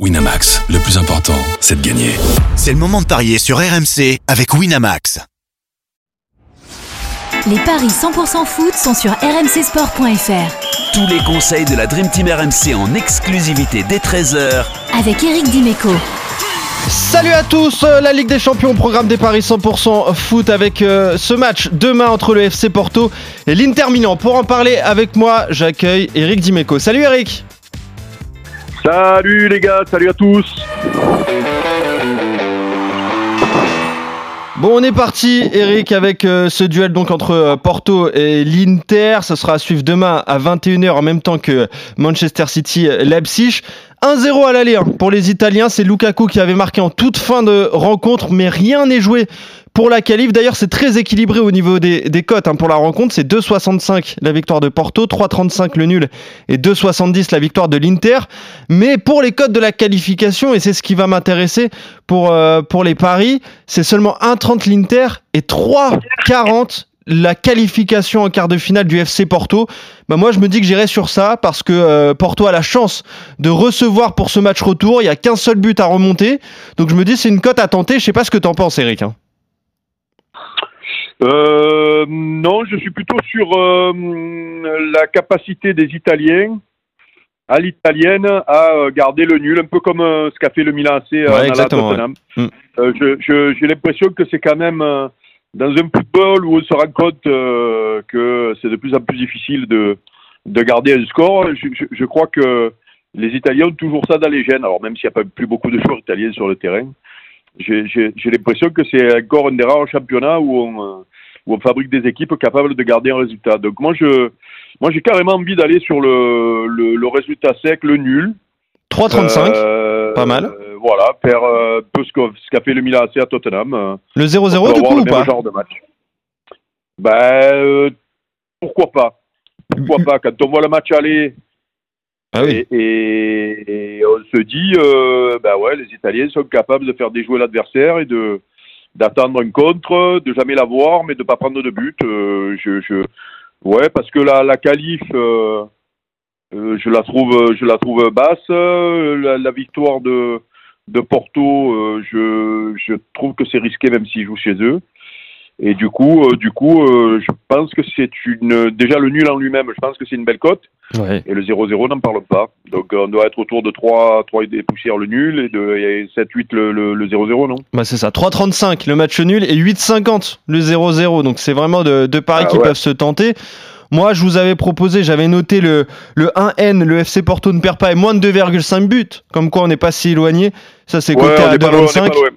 Winamax, le plus important, c'est de gagner. C'est le moment de parier sur RMC avec Winamax. Les paris 100% foot sont sur rmcsport.fr. Tous les conseils de la Dream Team RMC en exclusivité dès 13h Avec Eric Dimeco. Salut à tous, euh, la Ligue des Champions, programme des paris 100% foot avec euh, ce match demain entre le FC Porto et l'Inter Milan. Pour en parler avec moi, j'accueille Eric Dimeco. Salut Eric Salut les gars, salut à tous. Bon, on est parti, Eric, avec euh, ce duel donc entre euh, Porto et l'Inter. Ce sera à suivre demain à 21h en même temps que Manchester City euh, Leipzig. 1-0 à l'aller hein. pour les Italiens. C'est Lukaku qui avait marqué en toute fin de rencontre, mais rien n'est joué pour la qualif. D'ailleurs, c'est très équilibré au niveau des, des cotes hein, pour la rencontre. C'est 2,65 la victoire de Porto, 3,35 le nul et 2,70 la victoire de l'Inter. Mais pour les cotes de la qualification, et c'est ce qui va m'intéresser pour, euh, pour les paris, c'est seulement 1,30 l'Inter et 3,40 la qualification en quart de finale du FC Porto, bah moi je me dis que j'irai sur ça parce que euh, Porto a la chance de recevoir pour ce match retour. Il y a qu'un seul but à remonter, donc je me dis c'est une cote à tenter. Je sais pas ce que t'en penses, Eric. Hein. Euh, non, je suis plutôt sur euh, la capacité des Italiens à l'italienne à garder le nul, un peu comme ce qu'a fait le Milan AC Ouais, à Tottenham. ouais. Mm. J'ai l'impression que c'est quand même dans un football où on se rend compte euh, que c'est de plus en plus difficile de, de garder un score. Je, je- je crois que les Italiens ont toujours ça dans les gènes. Alors même s'il n'y a pas plus beaucoup de joueurs italiens sur le terrain, j'ai l'impression que c'est encore un des rares championnats où on, où on fabrique des équipes capables de garder un résultat. Donc moi je moi j'ai carrément envie d'aller sur le, le, le résultat sec, le nul. 3,35. Euh, pas mal. Voilà, faire euh, un peu ce qu'a fait le Milan AC à Tottenham. euh, le 0-0 pour du coup le ou pas genre de match. Ben, euh, pourquoi pas Pourquoi pas Quand on voit le match aller Ah oui. et, et- et on se dit, euh, ben ouais, les Italiens sont capables de faire déjouer l'adversaire et de d'attendre un contre, de jamais l'avoir, mais de pas prendre de but. Euh, je, je, ouais, parce que la, la qualif, euh, je la trouve, je la trouve basse. La, la victoire de de Porto, euh, je, je trouve que c'est risqué même s'ils jouent chez eux. Et du coup, euh, du coup, euh, je pense que c'est une déjà le nul en lui-même. Je pense que c'est une belle cote. Ouais. Et le 0-0, n'en parle pas. Donc on doit être autour de 3, 3 et des poussières le nul et de et 7-8 le, le, le 0-0, non? Bah c'est ça, 3,35 le match nul et 8,50 le 0-0. Donc c'est vraiment de- deux paris Ah qui ouais. peuvent se tenter. Moi, je vous avais proposé, j'avais noté le, le 1N, le FC Porto ne perd pas et moins de 2,5 buts. Comme quoi, on n'est pas si éloigné. Ça, c'est coté à est pas loin, on est 2,25. pas loin.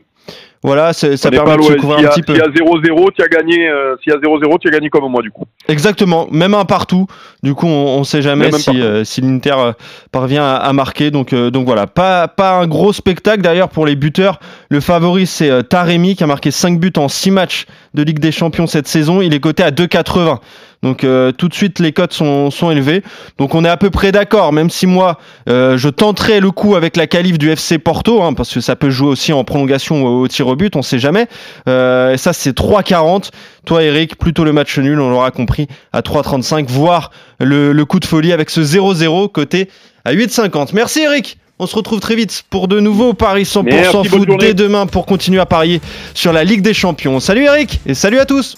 Voilà, c'est- ça permet de se loin. couvrir S'il y un a- petit peu. S'il y a 0-0, tu as gagné. euh, S'il y a 0-0, tu as gagné comme moi du coup. Exactement, même un partout. Du coup, on ne sait jamais si, euh, si l'Inter euh, parvient à, à marquer. Donc, euh, donc voilà, pas, pas un gros spectacle. D'ailleurs, pour les buteurs, le favori, c'est Taremi qui a marqué 5 buts en 6 matchs de Ligue des Champions cette saison. Il est coté à 2,80. Donc euh, tout de suite, les cotes sont, sont élevées. Donc on est à peu près d'accord, même si moi, euh, je tenterai le coup avec la qualif du FC Porto, hein, parce que ça peut jouer aussi en prolongation au, au tir au but, on sait jamais. Euh, et ça, c'est 3,40. Toi, Eric, plutôt le match nul, on l'aura compris, à 3,35, voire le, le coup de folie avec ce 0-0 côté à 8,50. Merci, Eric. On se retrouve très vite pour de nouveaux paris 100% Merci, foot dès demain pour continuer à parier sur la Ligue des Champions. Salut Eric et salut à tous.